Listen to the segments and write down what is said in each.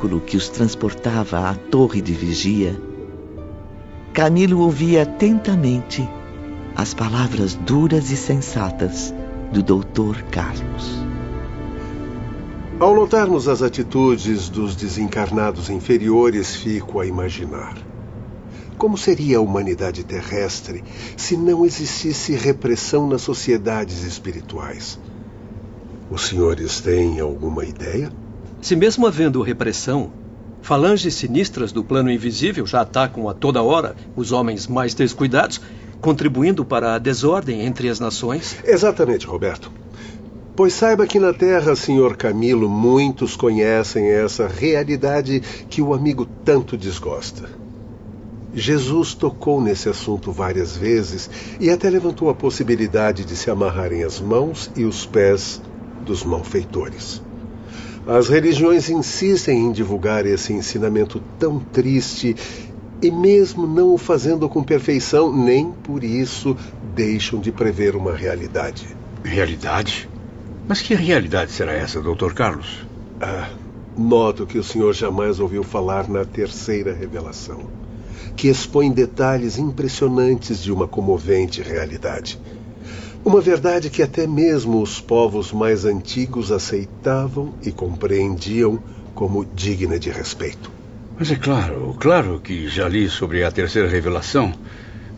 Veículo que os transportava à torre de vigia, Camilo ouvia atentamente as palavras duras e sensatas do doutor Carlos. Ao notarmos as atitudes dos desencarnados inferiores, fico a imaginar. Como seria a humanidade terrestre se não existisse repressão nas sociedades espirituais? Os senhores têm alguma ideia? Se mesmo havendo repressão, falanges sinistras do plano invisível já atacam a toda hora os homens mais descuidados, contribuindo para a desordem entre as nações? Exatamente, Roberto. Pois saiba que na Terra, senhor Camilo, muitos conhecem essa realidade que o amigo tanto desgosta. Jesus tocou nesse assunto várias vezes e até levantou a possibilidade de se amarrarem as mãos e os pés dos malfeitores. As religiões insistem em divulgar esse ensinamento tão triste e, mesmo não o fazendo com perfeição, nem por isso deixam de prever uma realidade. Realidade? Mas que realidade será essa, Dr. Carlos? Ah, noto que o senhor jamais ouviu falar na terceira revelação, que expõe detalhes impressionantes de uma comovente realidade. Uma verdade que até mesmo os povos mais antigos aceitavam e compreendiam como digna de respeito. Mas é claro, claro que já li sobre a terceira revelação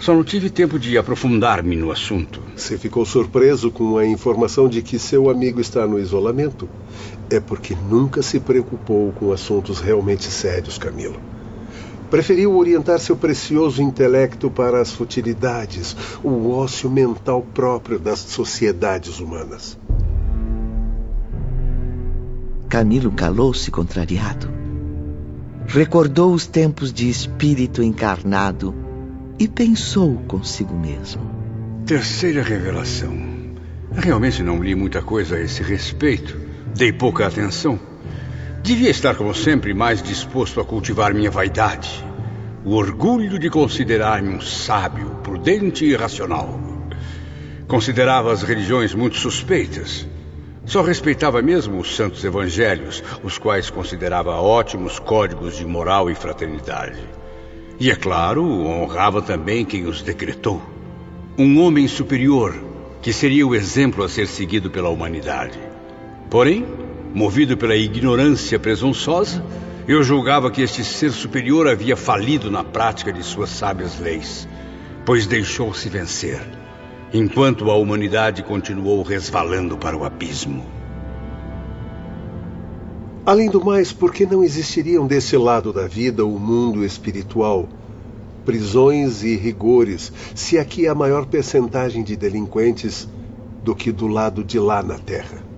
só não tive tempo de aprofundar-me no assunto. Se ficou surpreso com a informação de que seu amigo está no isolamento, é porque nunca se preocupou com assuntos realmente sérios, Camilo. Preferiu orientar seu precioso intelecto para as futilidades, o ócio mental próprio das sociedades humanas. Camilo calou-se contrariado. Recordou os tempos de espírito encarnado e pensou consigo mesmo. Terceira revelação. Realmente não li muita coisa a esse respeito. Dei pouca atenção. Devia estar, como sempre, mais disposto a cultivar minha vaidade. O orgulho de considerar-me um sábio, prudente e racional. Considerava as religiões muito suspeitas. Só respeitava mesmo os santos evangelhos, os quais considerava ótimos códigos de moral e fraternidade. E, é claro, honrava também quem os decretou. Um homem superior, que seria o exemplo a ser seguido pela humanidade. Porém, movido pela ignorância presunçosa, eu julgava que este ser superior havia falido na prática de suas sábias leis, pois deixou-se vencer, enquanto a humanidade continuou resvalando para o abismo. Além do mais, por que não existiriam desse lado da vida o mundo espiritual? Prisões e rigores, se aqui há maior percentagem de delinquentes do que do lado de lá na Terra.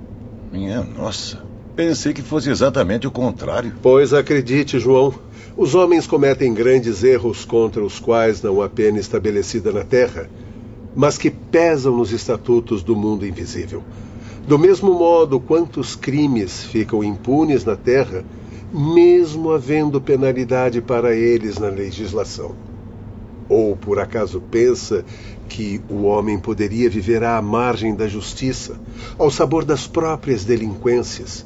Minha nossa, pensei que fosse exatamente o contrário. Pois acredite, João, os homens cometem grandes erros contra os quais não há pena estabelecida na Terra, mas que pesam nos estatutos do mundo invisível. Do mesmo modo, quantos crimes ficam impunes na Terra, mesmo havendo penalidade para eles na legislação? Ou por acaso pensa que o homem poderia viver à margem da justiça, ao sabor das próprias delinquências?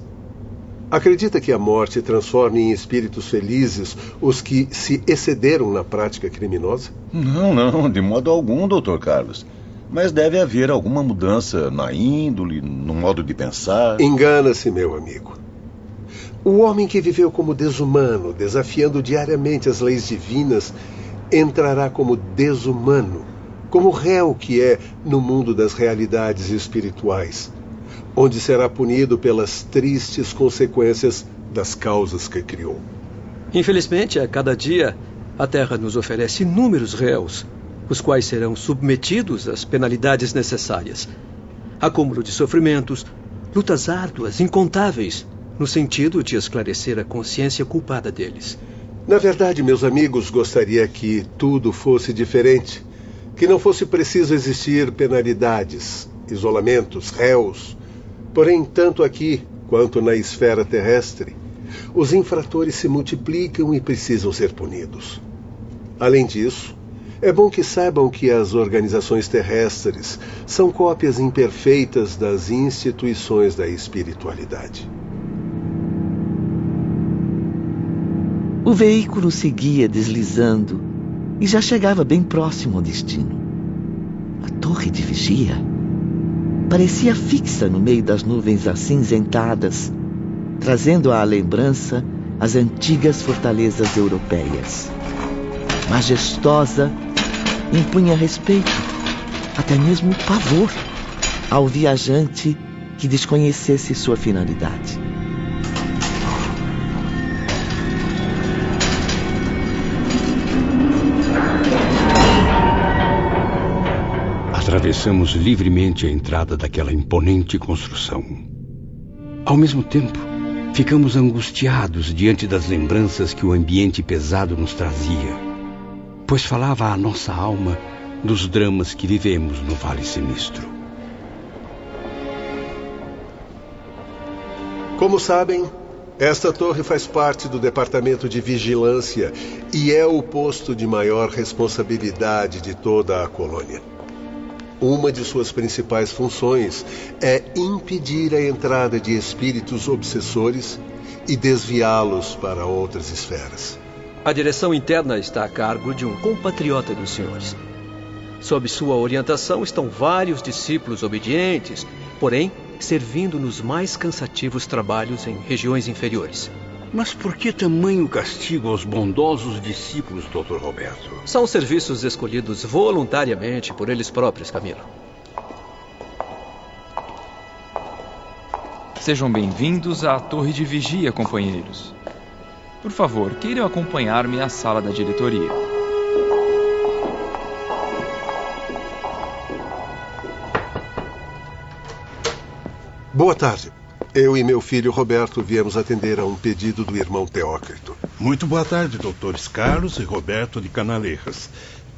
Acredita que a morte transforme em espíritos felizes os que se excederam na prática criminosa? Não, não, de modo algum, doutor Carlos. Mas deve haver alguma mudança na índole, no modo de pensar. Engana-se, meu amigo. O homem que viveu como desumano, desafiando diariamente as leis divinas, entrará como desumano, como réu que é no mundo das realidades espirituais, onde será punido pelas tristes consequências das causas que criou. Infelizmente, a cada dia, a Terra nos oferece inúmeros réus os quais serão submetidos às penalidades necessárias. Acúmulo de sofrimentos, lutas árduas, incontáveis, no sentido de esclarecer a consciência culpada deles. Na verdade, meus amigos, gostaria que tudo fosse diferente. Que não fosse preciso existir penalidades, isolamentos, réus. Porém, tanto aqui quanto na esfera terrestre, os infratores se multiplicam e precisam ser punidos. Além disso, é bom que saibam que as organizações terrestres são cópias imperfeitas das instituições da espiritualidade. O veículo seguia deslizando e já chegava bem próximo ao destino. A torre de vigia parecia fixa no meio das nuvens acinzentadas, trazendo à lembrança as antigas fortalezas europeias. Majestosa, impunha respeito, até mesmo pavor, ao viajante que desconhecesse sua finalidade. Atravessamos livremente a entrada daquela imponente construção. Ao mesmo tempo, ficamos angustiados diante das lembranças que o ambiente pesado nos trazia, pois falava à nossa alma dos dramas que vivemos no Vale Sinistro. Como sabem, esta torre faz parte do Departamento de Vigilância e é o posto de maior responsabilidade de toda a colônia. Uma de suas principais funções é impedir a entrada de espíritos obsessores e desviá-los para outras esferas. A direção interna está a cargo de um compatriota dos senhores. Sob sua orientação estão vários discípulos obedientes, porém servindo nos mais cansativos trabalhos em regiões inferiores. Mas por que tamanho castigo aos bondosos discípulos, Dr. Roberto? São serviços escolhidos voluntariamente por eles próprios, Camilo. Sejam bem-vindos à Torre de Vigia, companheiros. Por favor, queiram acompanhar-me à sala da diretoria. Boa tarde. Eu e meu filho Roberto viemos atender a um pedido do irmão Teócrito. Muito boa tarde, doutores Carlos e Roberto de Canaleiras.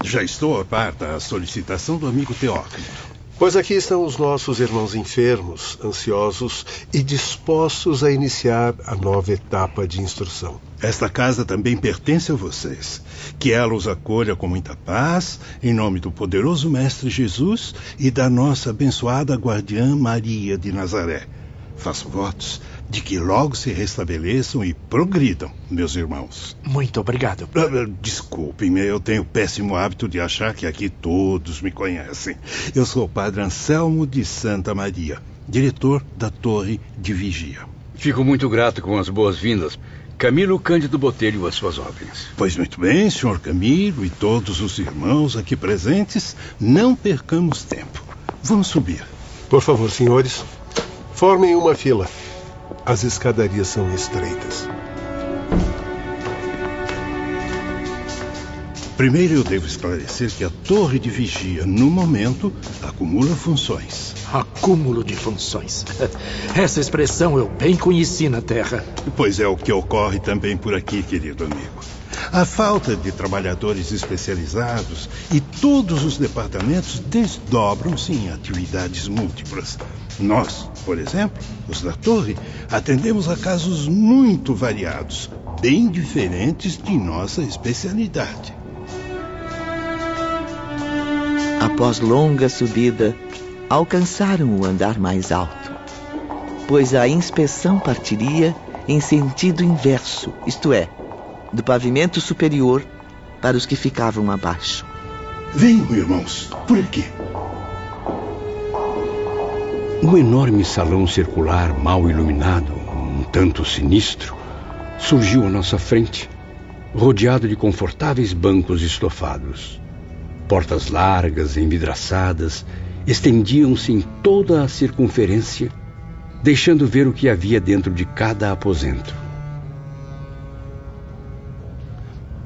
Já estou a par da solicitação do amigo Teócrito. Pois aqui estão os nossos irmãos enfermos, ansiosos e dispostos a iniciar a nova etapa de instrução. Esta casa também pertence a vocês. Que ela os acolha com muita paz, em nome do poderoso Mestre Jesus e da nossa abençoada guardiã Maria de Nazaré. Faço votos de que logo se restabeleçam e progridam, meus irmãos. Muito obrigado. Ah, Desculpem-me, eu tenho o péssimo hábito de achar que aqui todos me conhecem. Eu sou o padre Anselmo de Santa Maria, diretor da Torre de Vigia. Fico muito grato com as boas-vindas. Camilo Cândido Botelho às suas ordens. Pois muito bem, senhor Camilo e todos os irmãos aqui presentes, não percamos tempo. Vamos subir. Por favor, senhores, formem uma fila. As escadarias são estreitas. Primeiro eu devo esclarecer que a torre de vigia, no momento, acumula funções. Acúmulo de funções. Essa expressão eu bem conheci na Terra. Pois é o que ocorre também por aqui, querido amigo. A falta de trabalhadores especializados e todos os departamentos desdobram-se em atividades múltiplas. Nós, por exemplo, os da torre, atendemos a casos muito variados, bem diferentes de nossa especialidade. Após longa subida, alcançaram o andar mais alto, pois a inspeção partiria em sentido inverso, isto é, do pavimento superior para os que ficavam abaixo. Venham, irmãos, por aqui. Um enorme salão circular mal iluminado, um tanto sinistro, surgiu à nossa frente, rodeado de confortáveis bancos estofados. Portas largas, envidraçadas, estendiam-se em toda a circunferência, deixando ver o que havia dentro de cada aposento.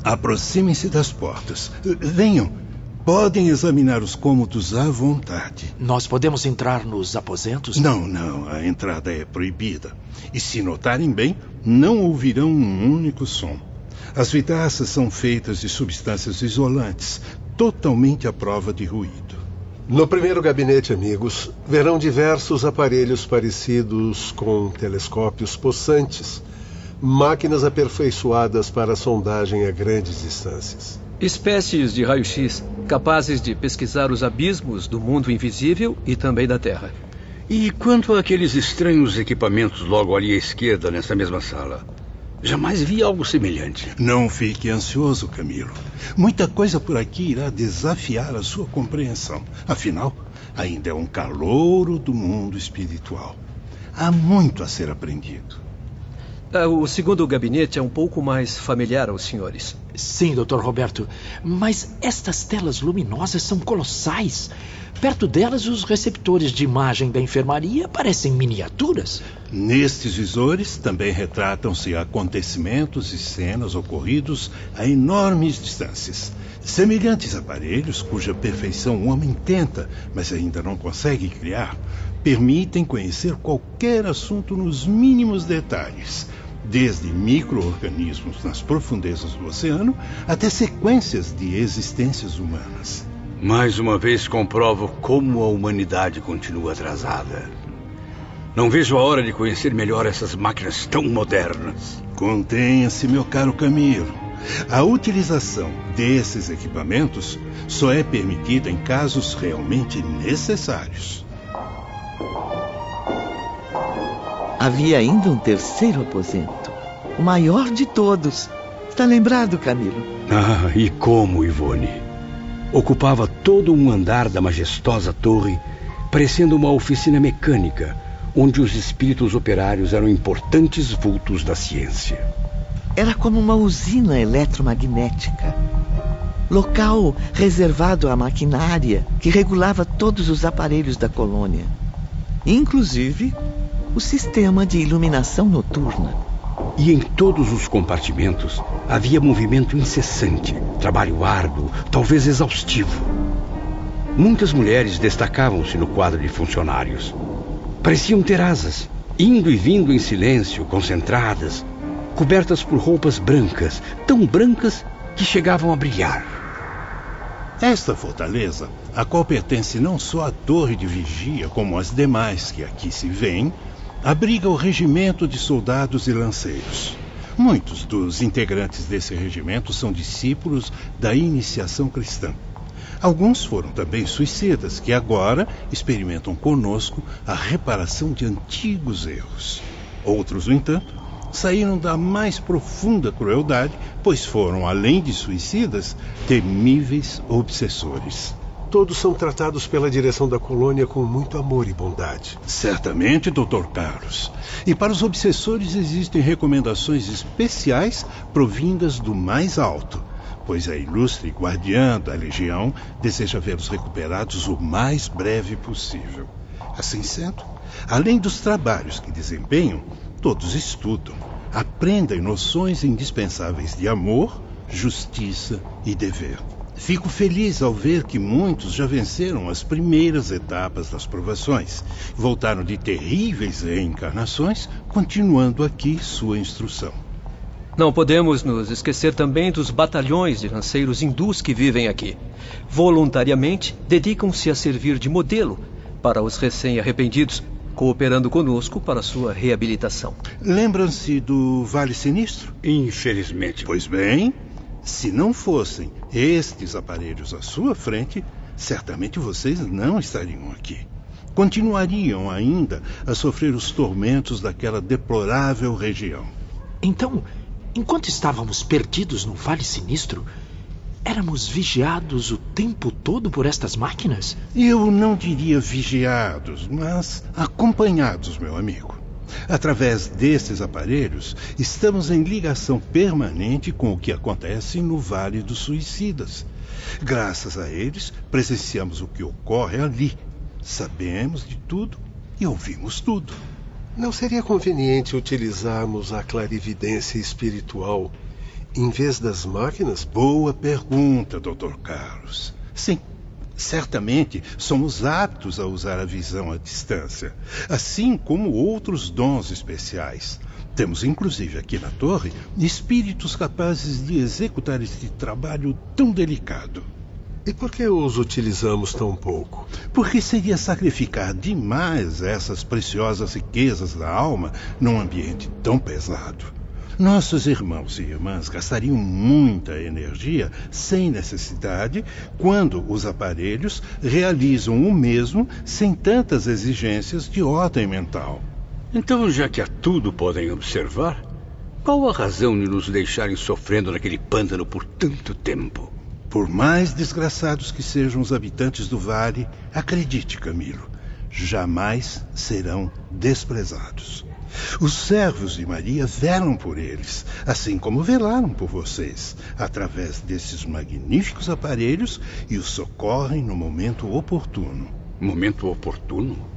Aproximem-se das portas. Venham. Podem examinar os cômodos à vontade. Nós podemos entrar nos aposentos? Não, não. A entrada é proibida. E se notarem bem, não ouvirão um único som. As vidraças são feitas de substâncias isolantes, totalmente à prova de ruído. No primeiro gabinete, amigos, verão diversos aparelhos parecidos com telescópios possantes, máquinas aperfeiçoadas para sondagem a grandes distâncias. Espécies de raio-x capazes de pesquisar os abismos do mundo invisível e também da Terra. E quanto àqueles estranhos equipamentos logo ali à esquerda, nessa mesma sala? Jamais vi algo semelhante. Não fique ansioso, Camilo. Muita coisa por aqui irá desafiar a sua compreensão. Afinal, ainda é um calouro do mundo espiritual. Há muito a ser aprendido. Ah, o segundo gabinete é um pouco mais familiar aos senhores. Sim, Dr. Roberto, mas estas telas luminosas são colossais. Perto delas, os receptores de imagem da enfermaria parecem miniaturas. Nestes visores também retratam-se acontecimentos e cenas ocorridos a enormes distâncias. Semelhantes aparelhos, cuja perfeição o homem tenta, mas ainda não consegue criar, permitem conhecer qualquer assunto nos mínimos detalhes, desde micro-organismos nas profundezas do oceano até sequências de existências humanas. Mais uma vez comprovo como a humanidade continua atrasada. Não vejo a hora de conhecer melhor essas máquinas tão modernas. Contenha-se, meu caro Camilo. A utilização desses equipamentos só é permitida em casos realmente necessários. Havia ainda um terceiro aposento, o maior de todos. Está lembrado, Camilo? Ah, e como, Ivone? Ocupava todo um andar da majestosa torre, parecendo uma oficina mecânica, onde os espíritos operários eram importantes vultos da ciência. Era como uma usina eletromagnética. Local reservado à maquinária que regulava todos os aparelhos da colônia, inclusive o sistema de iluminação noturna. E em todos os compartimentos havia movimento incessante, trabalho árduo, talvez exaustivo. Muitas mulheres destacavam-se no quadro de funcionários. Pareciam ter asas, indo e vindo em silêncio, concentradas, cobertas por roupas brancas, tão brancas que chegavam a brilhar. Esta fortaleza, a qual pertence não só à torre de vigia, como as demais que aqui se vêem, abriga o regimento de soldados e lanceiros. Muitos dos integrantes desse regimento são discípulos da iniciação cristã. Alguns foram também suicidas que agora experimentam conosco a reparação de antigos erros. Outros, no entanto, saíram da mais profunda crueldade, pois foram, além de suicidas, temíveis obsessores. Todos são tratados pela direção da colônia com muito amor e bondade. Certamente, Dr. Carlos. E para os obsessores existem recomendações especiais provindas do mais alto, pois a ilustre guardiã da legião deseja vê-los recuperados o mais breve possível. Assim sendo, além dos trabalhos que desempenham, todos estudam, aprendem noções indispensáveis de amor, justiça e dever. Fico feliz ao ver que muitos já venceram as primeiras etapas das provações. Voltaram de terríveis reencarnações, continuando aqui sua instrução. Não podemos nos esquecer também dos batalhões de lanceiros hindus que vivem aqui. Voluntariamente dedicam-se a servir de modelo para os recém-arrependidos, cooperando conosco para sua reabilitação. Lembram-se do Vale Sinistro? Infelizmente. Pois bem, se não fossem estes aparelhos à sua frente, certamente vocês não estariam aqui. Continuariam ainda a sofrer os tormentos daquela deplorável região. Então, enquanto estávamos perdidos no Vale Sinistro, éramos vigiados o tempo todo por estas máquinas? Eu não diria vigiados, mas acompanhados, meu amigo. Através destes aparelhos, estamos em ligação permanente com o que acontece no Vale dos Suicidas. Graças a eles, presenciamos o que ocorre ali. Sabemos de tudo e ouvimos tudo. Não seria conveniente utilizarmos a clarividência espiritual em vez das máquinas? Boa pergunta, Dr. Carlos. Sim, Certamente somos aptos a usar a visão à distância, assim como outros dons especiais. Temos inclusive aqui na torre espíritos capazes de executar este trabalho tão delicado. E por que os utilizamos tão pouco? Porque seria sacrificar demais essas preciosas riquezas da alma num ambiente tão pesado. Nossos irmãos e irmãs gastariam muita energia sem necessidade quando os aparelhos realizam o mesmo sem tantas exigências de ordem mental. Então, já que a tudo podem observar, Qual a razão de nos deixarem sofrendo naquele pântano por tanto tempo? Por mais desgraçados que sejam os habitantes do vale, acredite, Camilo, jamais serão desprezados. Os servos de Maria velam por eles, assim como velaram por vocês, através desses magníficos aparelhos e os socorrem no momento oportuno. Momento oportuno?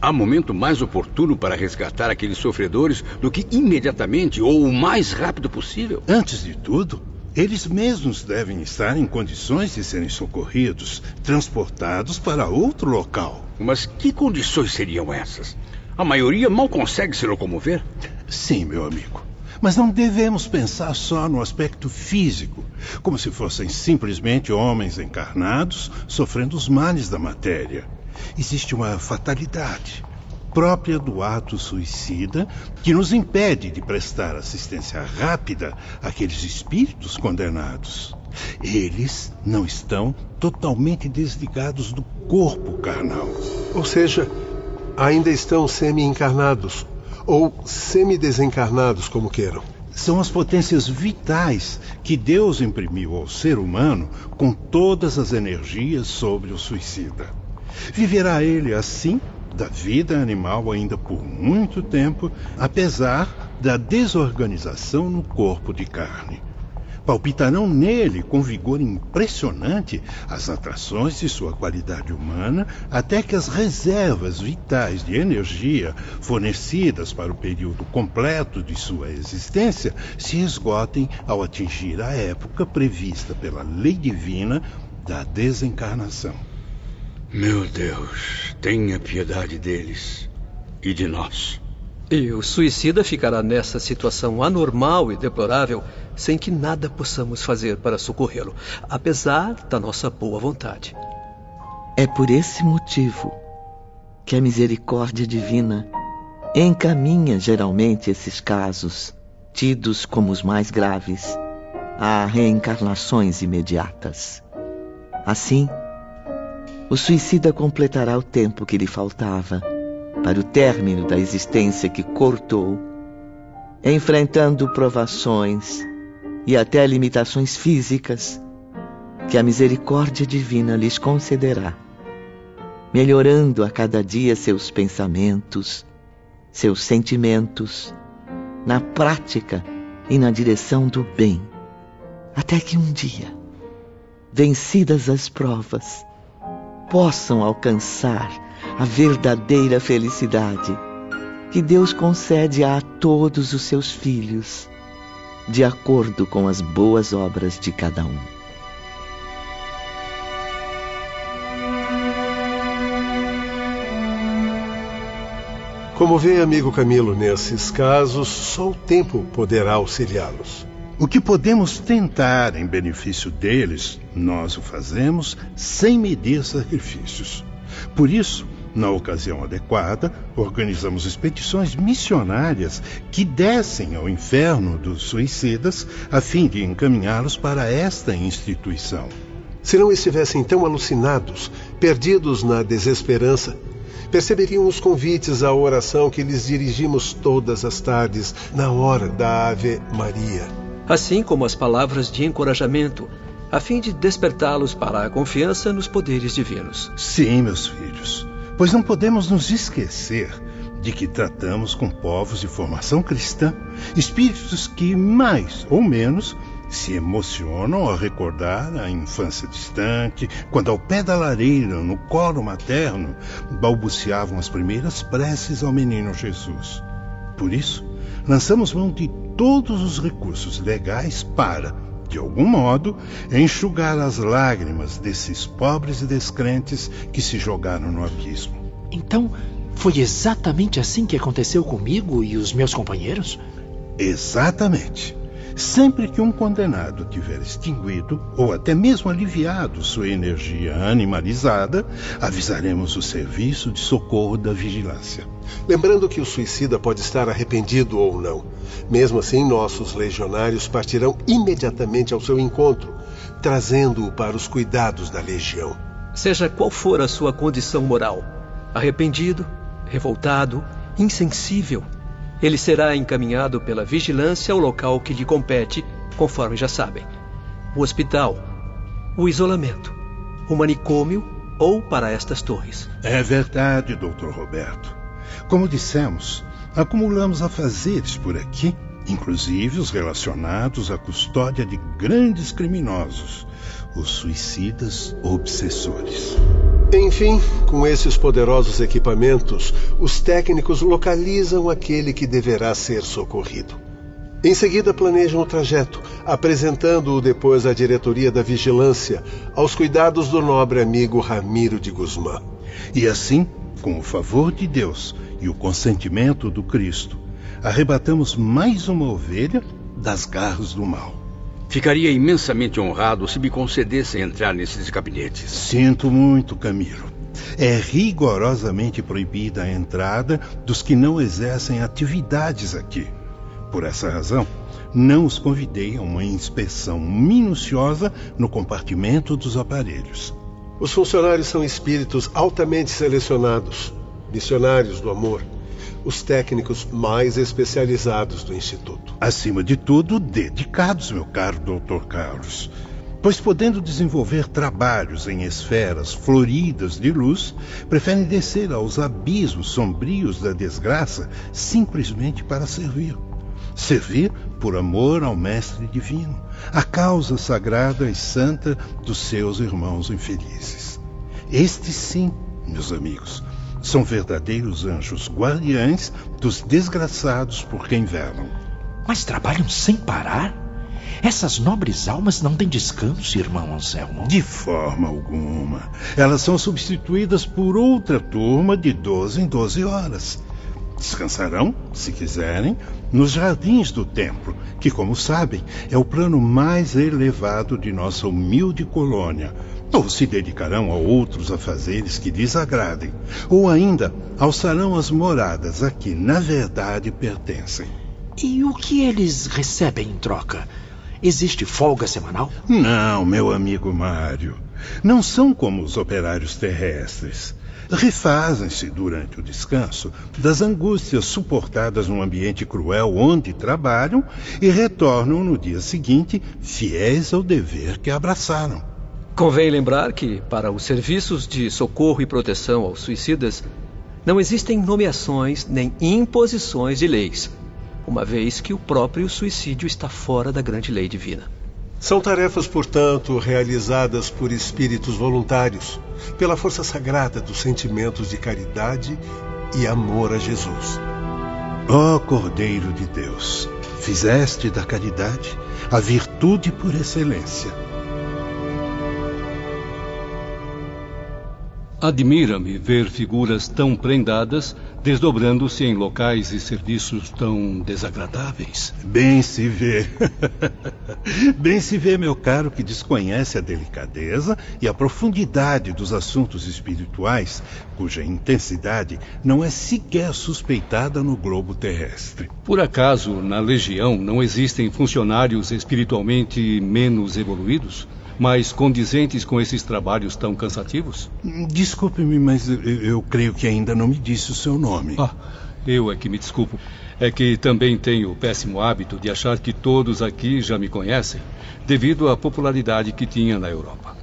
Há momento mais oportuno para resgatar aqueles sofredores do que imediatamente ou o mais rápido possível? Antes de tudo, eles mesmos devem estar em condições de serem socorridos, transportados para outro local. Mas que condições seriam essas? A maioria mal consegue se locomover? Sim, meu amigo. Mas não devemos pensar só no aspecto físico, como se fossem simplesmente homens encarnados sofrendo os males da matéria. Existe uma fatalidade própria do ato suicida que nos impede de prestar assistência rápida àqueles espíritos condenados. Eles não estão totalmente desligados do corpo carnal. Ou seja, ainda estão semi-encarnados ou semi-desencarnados, como queiram. São as potências vitais que Deus imprimiu ao ser humano com todas as energias sobre o suicida. Viverá ele assim da vida animal ainda por muito tempo, apesar da desorganização no corpo de carne palpitarão nele com vigor impressionante as atrações de sua qualidade humana, até que as reservas vitais de energia fornecidas para o período completo de sua existência se esgotem ao atingir a época prevista pela lei divina da desencarnação. Meu Deus, tenha piedade deles e de nós. E o suicida ficará nessa situação anormal e deplorável sem que nada possamos fazer para socorrê-lo, apesar da nossa boa vontade. É por esse motivo que a misericórdia divina encaminha geralmente esses casos, tidos como os mais graves, a reencarnações imediatas. Assim, o suicida completará o tempo que lhe faltava para o término da existência que cortou, enfrentando provações e até limitações físicas que a misericórdia divina lhes concederá, melhorando a cada dia seus pensamentos, seus sentimentos, na prática e na direção do bem, até que um dia, vencidas as provas, possam alcançar a verdadeira felicidade que Deus concede a todos os seus filhos de acordo com as boas obras de cada um. Como vê, amigo Camilo, nesses casos, só o tempo poderá auxiliá-los. O que podemos tentar em benefício deles, nós o fazemos sem medir sacrifícios. Por isso, na ocasião adequada, organizamos expedições missionárias que descem ao inferno dos suicidas a fim de encaminhá-los para esta instituição. Se não estivessem tão alucinados, perdidos na desesperança, perceberiam os convites à oração que lhes dirigimos todas as tardes na hora da Ave Maria. Assim como as palavras de encorajamento, a fim de despertá-los para a confiança nos poderes divinos. Sim, meus filhos pois não podemos nos esquecer de que tratamos com povos de formação cristã, espíritos que, mais ou menos, se emocionam ao recordar a infância distante, quando ao pé da lareira, no colo materno, balbuciavam as primeiras preces ao menino Jesus. Por isso, lançamos mão de todos os recursos legais para, de algum modo, enxugar as lágrimas desses pobres e descrentes que se jogaram no abismo. Então, foi exatamente assim que aconteceu comigo e os meus companheiros? Exatamente. Sempre que um condenado tiver extinguido ou até mesmo aliviado sua energia animalizada, avisaremos o serviço de socorro da vigilância. Lembrando que o suicida pode estar arrependido ou não. Mesmo assim, nossos legionários partirão imediatamente ao seu encontro, trazendo-o para os cuidados da legião. Seja qual for a sua condição moral, arrependido, revoltado, insensível, Ele será encaminhado pela vigilância ao local que lhe compete, conforme já sabem: o hospital, o isolamento, o manicômio ou para estas torres. É verdade, Dr. Roberto. Como dissemos, acumulamos afazeres por aqui, inclusive os relacionados à custódia de grandes criminosos, os suicidas obsessores. Enfim, com esses poderosos equipamentos, os técnicos localizam aquele que deverá ser socorrido. Em seguida, planejam o trajeto, apresentando-o depois à diretoria da vigilância, aos cuidados do nobre amigo Ramiro de Guzmán. E assim, com o favor de Deus e o consentimento do Cristo, arrebatamos mais uma ovelha das garras do mal. Ficaria imensamente honrado se me concedessem entrar nesses gabinetes. Sinto muito, Camilo. É rigorosamente proibida a entrada dos que não exercem atividades aqui. Por essa razão, não os convidei a uma inspeção minuciosa no compartimento dos aparelhos. Os funcionários são espíritos altamente selecionados, missionários do amor os técnicos mais especializados do Instituto. Acima de tudo, dedicados, meu caro Dr. Carlos. Pois, podendo desenvolver trabalhos em esferas floridas de luz, preferem descer aos abismos sombrios da desgraça simplesmente para servir. Servir por amor ao Mestre Divino, a causa sagrada e santa dos seus irmãos infelizes. Estes sim, meus amigos, são verdadeiros anjos guardiães dos desgraçados por quem velam. Mas trabalham sem parar? Essas nobres almas não têm descanso, irmão Anselmo? De forma alguma. Elas são substituídas por outra turma de 12 em 12 horas. Descansarão, se quiserem, nos jardins do templo, que, como sabem, é o plano mais elevado de nossa humilde colônia, ou se dedicarão a outros afazeres que lhes agradem, ou ainda alçarão as moradas a que, na verdade, pertencem. E o que eles recebem em troca? Existe folga semanal? Não, meu amigo Mário. Não são como os operários terrestres. Refazem-se durante o descanso das angústias suportadas num ambiente cruel onde trabalham e retornam no dia seguinte fiéis ao dever que abraçaram. Convém lembrar que, para os serviços de socorro e proteção aos suicidas, não existem nomeações nem imposições de leis, uma vez que o próprio suicídio está fora da grande lei divina. São tarefas, portanto, realizadas por espíritos voluntários, pela força sagrada dos sentimentos de caridade e amor a Jesus. Ó oh, Cordeiro de Deus, fizeste da caridade a virtude por excelência Admira-me ver figuras tão prendadas desdobrando-se em locais e serviços tão desagradáveis. Bem se vê. Bem se vê, meu caro, que desconhece a delicadeza e a profundidade dos assuntos espirituais, cuja intensidade não é sequer suspeitada no globo terrestre. Por acaso, na Legião não existem funcionários espiritualmente menos evoluídos? Mais condizentes com esses trabalhos tão cansativos? Desculpe-me, mas eu, eu, creio que ainda não me disse o seu nome. Ah, eu é que me desculpo. É que também tenho o péssimo hábito de achar que todos aqui já me conhecem, devido à popularidade que tinha na Europa.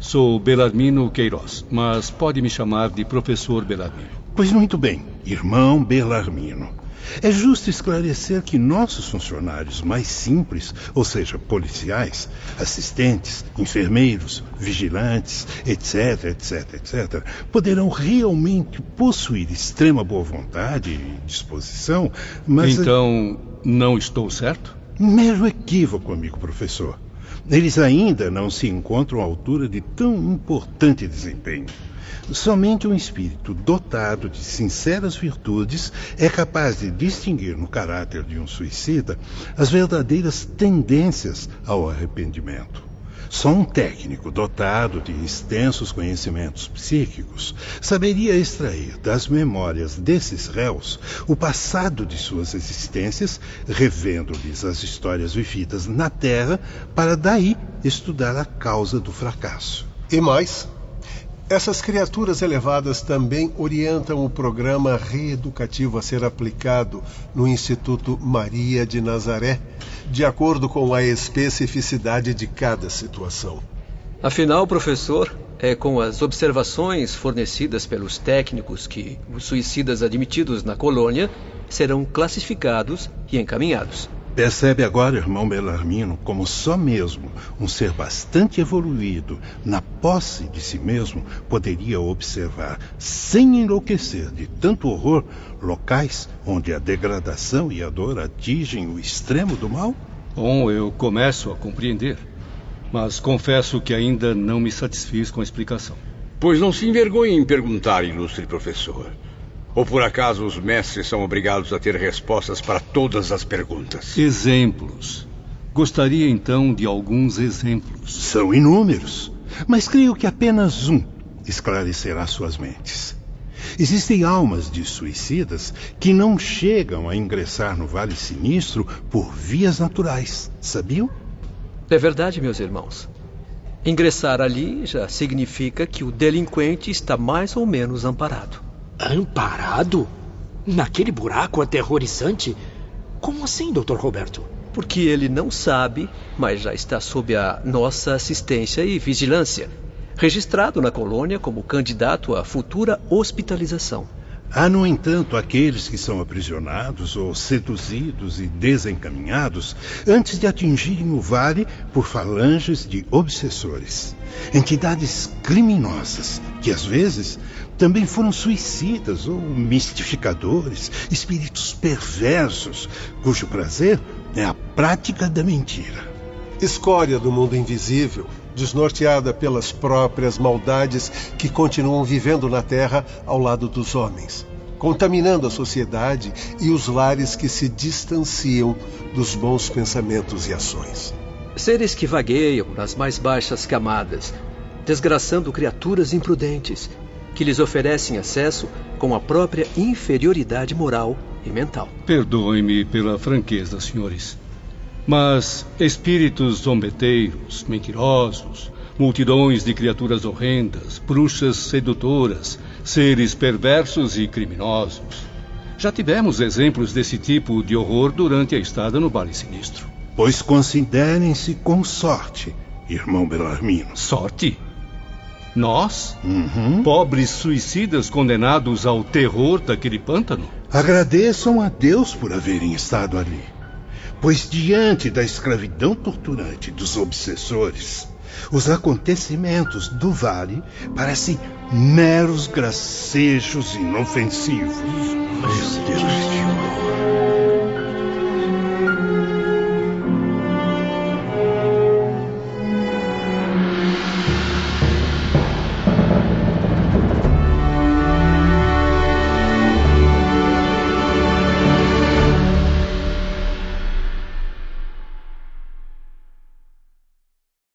Sou Belarmino Queiroz, mas pode me chamar de professor Belarmino. Pois muito bem, irmão Belarmino. É justo esclarecer que nossos funcionários mais simples, ou seja, policiais, assistentes, enfermeiros, vigilantes, etc, etc, etc, poderão realmente possuir extrema boa vontade e disposição, mas. Então, não estou certo? Mero equívoco, amigo professor. Eles ainda não se encontram à altura de tão importante desempenho. Somente um espírito dotado de sinceras virtudes é capaz de distinguir no caráter de um suicida as verdadeiras tendências ao arrependimento. Só um técnico dotado de extensos conhecimentos psíquicos saberia extrair das memórias desses réus o passado de suas existências, revendo-lhes as histórias vividas na Terra, para daí estudar a causa do fracasso. E mais, Essas criaturas elevadas também orientam o programa reeducativo a ser aplicado no Instituto Maria de Nazaré, de acordo com a especificidade de cada situação. Afinal, professor, é com as observações fornecidas pelos técnicos que os suicidas admitidos na colônia serão classificados e encaminhados. Percebe agora, irmão Belarmino, como só mesmo um ser bastante evoluído, na posse de si mesmo, poderia observar, sem enlouquecer de tanto horror, locais onde a degradação e a dor atingem o extremo do mal? Bom, eu começo a compreender, mas confesso que ainda não me satisfiz com a explicação. Pois não se envergonhe em perguntar, ilustre professor. Ou por acaso os mestres são obrigados a ter respostas para todas as perguntas? Exemplos. Gostaria então de alguns exemplos. São inúmeros, mas creio que apenas um esclarecerá suas mentes. Existem almas de suicidas que não chegam a ingressar no Vale Sinistro por vias naturais, sabiam? É verdade, meus irmãos. Ingressar ali já significa que o delinquente está mais ou menos amparado. Amparado? Naquele buraco aterrorizante? Como assim, Dr. Roberto? Porque ele não sabe, mas já está sob a nossa assistência e vigilância, registrado na colônia como candidato à futura hospitalização. Há, no entanto, aqueles que são aprisionados ou seduzidos e desencaminhados antes de atingirem o vale por falanges de obsessores, entidades criminosas que, às vezes, também foram suicidas ou mistificadores, espíritos perversos, cujo prazer é a prática da mentira. Escória do mundo invisível, desnorteada pelas próprias maldades que continuam vivendo na Terra ao lado dos homens, contaminando a sociedade e os lares que se distanciam dos bons pensamentos e ações. Seres que vagueiam nas mais baixas camadas, desgraçando criaturas imprudentes que lhes oferecem acesso com a própria inferioridade moral e mental. Perdoem-me pela franqueza, senhores. Mas espíritos zombeteiros, mentirosos, multidões de criaturas horrendas, bruxas sedutoras, seres perversos e criminosos. Já tivemos exemplos desse tipo de horror durante a estada no Vale Sinistro. Pois considerem-se com sorte, irmão Belarmino. Sorte? Nós? Uhum. Pobres suicidas condenados ao terror daquele pântano? Agradeçam a Deus por haverem estado ali. Pois diante da escravidão torturante dos obsessores, os acontecimentos do vale parecem meros gracejos inofensivos. Meu Deus.